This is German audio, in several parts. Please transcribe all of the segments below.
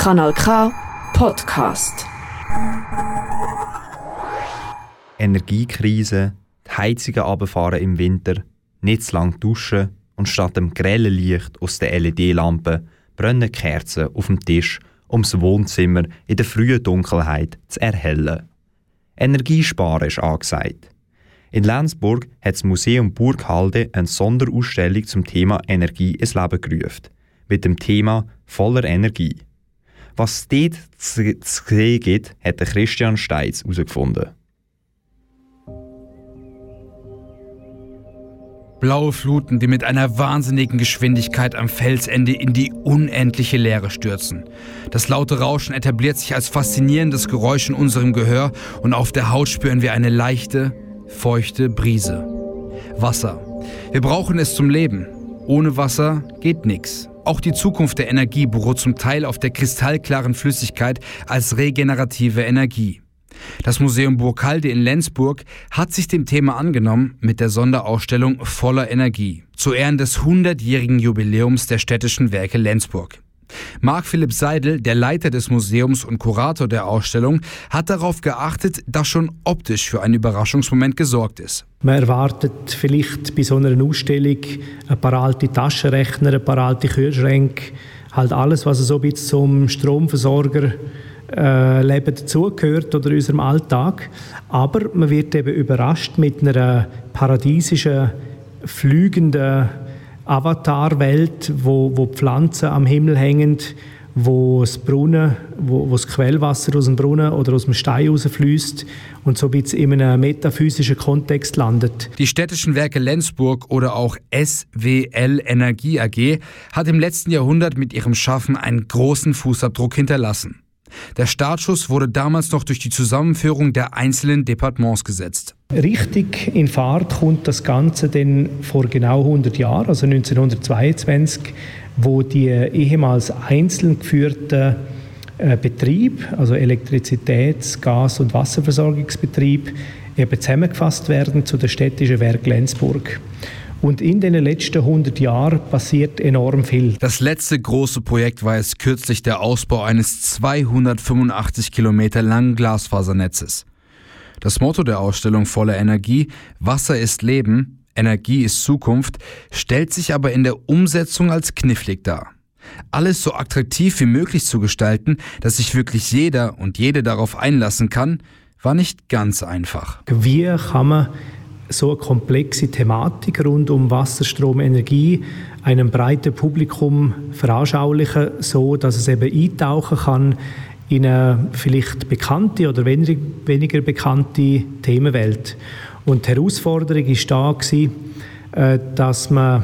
Kanal K Podcast. Energiekrise, die Heizungen runterfahren im Winter, nicht zu lang duschen und statt dem grellen Licht aus der LED-Lampe brennen Kerzen auf dem Tisch, um das Wohnzimmer in der frühen Dunkelheit zu erhellen. Energiesparen ist angesagt. In Lenzburg hat das Museum Burghalde eine Sonderausstellung zum Thema Energie ins Leben gerufen, mit dem Thema voller Energie. Was dort zu sehen gibt, hat Christian Steitz herausgefunden. Blaue Fluten, die mit einer wahnsinnigen Geschwindigkeit am Felsende in die unendliche Leere stürzen. Das laute Rauschen etabliert sich als faszinierendes Geräusch in unserem Gehör und auf der Haut spüren wir eine leichte, feuchte Brise. Wasser. Wir brauchen es zum Leben. Ohne Wasser geht nichts. Auch die Zukunft der Energie beruht zum Teil auf der kristallklaren Flüssigkeit als regenerative Energie. Das Museum Burghalde in Lenzburg hat sich dem Thema angenommen mit der Sonderausstellung Voller Energie zu Ehren des 100-jährigen Jubiläums der städtischen Werke Lenzburg. Marc Philipp Seidel, der Leiter des Museums und Kurator der Ausstellung, hat darauf geachtet, dass schon optisch für einen Überraschungsmoment gesorgt ist. Man erwartet vielleicht bei so einer Ausstellung ein paar alte Taschenrechner, ein paar alte Kühlschränke, halt alles, was so ein bisschen zum Stromversorger äh, Leben dazugehört oder unserem Alltag. Aber man wird eben überrascht mit einer paradiesischen, flügenden Avatarwelt, wo, wo Pflanzen am Himmel hängen, wo das Brunnen, wo, wo das Quellwasser aus dem Brunnen oder aus dem Stein rausfließt und so ein in einem metaphysischen Kontext landet. Die städtischen Werke Lenzburg oder auch SWL Energie AG hat im letzten Jahrhundert mit ihrem Schaffen einen großen Fußabdruck hinterlassen. Der Startschuss wurde damals noch durch die Zusammenführung der einzelnen Departements gesetzt. Richtig in Fahrt kommt das Ganze denn vor genau 100 Jahren, also 1922, wo die ehemals einzeln geführten äh, Betrieb, also Elektrizitäts-, Gas- und Wasserversorgungsbetrieb, eben zusammengefasst werden zu der städtischen Werk Lenzburg. Und in den letzten 100 Jahren passiert enorm viel. Das letzte große Projekt war es kürzlich der Ausbau eines 285 Kilometer langen Glasfasernetzes. Das Motto der Ausstellung voller Energie, Wasser ist Leben, Energie ist Zukunft, stellt sich aber in der Umsetzung als knifflig dar. Alles so attraktiv wie möglich zu gestalten, dass sich wirklich jeder und jede darauf einlassen kann, war nicht ganz einfach. Wie kann man so eine komplexe Thematik rund um Wasserstrom, Energie einem breiten Publikum veranschaulichen, so dass es eben eintauchen kann in vielleicht bekannte oder weniger bekannte Themenwelt. Und die Herausforderung war da, äh, dass man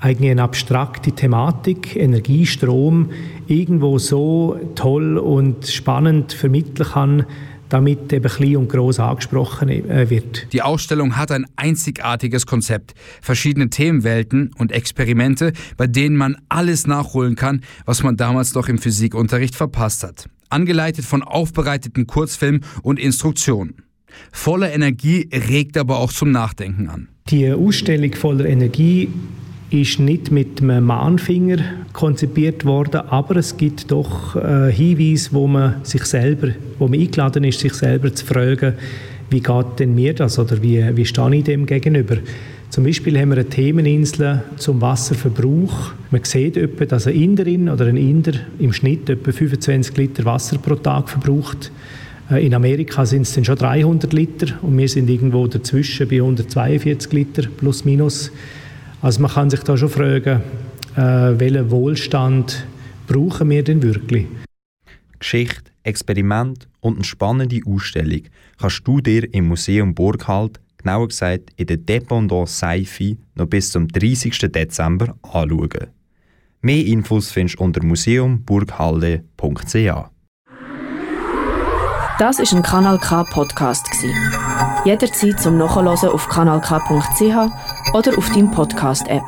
eigentlich eine abstrakte Thematik, Energie, Strom, irgendwo so toll und spannend vermitteln kann, damit eben klein und groß angesprochen äh, wird. Die Ausstellung hat ein einzigartiges Konzept, verschiedene Themenwelten und Experimente, bei denen man alles nachholen kann, was man damals noch im Physikunterricht verpasst hat. Angeleitet von aufbereiteten Kurzfilmen und Instruktionen. Voller Energie regt aber auch zum Nachdenken an. Die Ausstellung voller Energie ist nicht mit einem Mahnfinger konzipiert worden, aber es gibt doch äh, Hinweise, wo man sich selber, wo man eingeladen ist, sich selber zu fragen, wie geht denn mir das oder wie, wie stehe ich dem gegenüber? Zum Beispiel haben wir eine Themeninsel zum Wasserverbrauch. Man sieht etwa, dass eine Inderin oder ein Inder im Schnitt etwa 25 Liter Wasser pro Tag verbraucht. Äh, in Amerika sind es dann schon 300 Liter und wir sind irgendwo dazwischen bei 142 Liter plus minus. Also man kann sich da schon fragen, äh, welchen Wohlstand brauchen wir denn wirklich? Geschichte, Experiment und eine spannende Ausstellung kannst du dir im Museum Burghalt, genauer gesagt in der Dependance Seifi, noch bis zum 30. Dezember anschauen. Mehr Infos findest du unter museumburghalde.ch. Das ist ein Kanal K Podcast Jederzeit zum Nachhören auf kanalk.ch oder auf deinem Podcast App.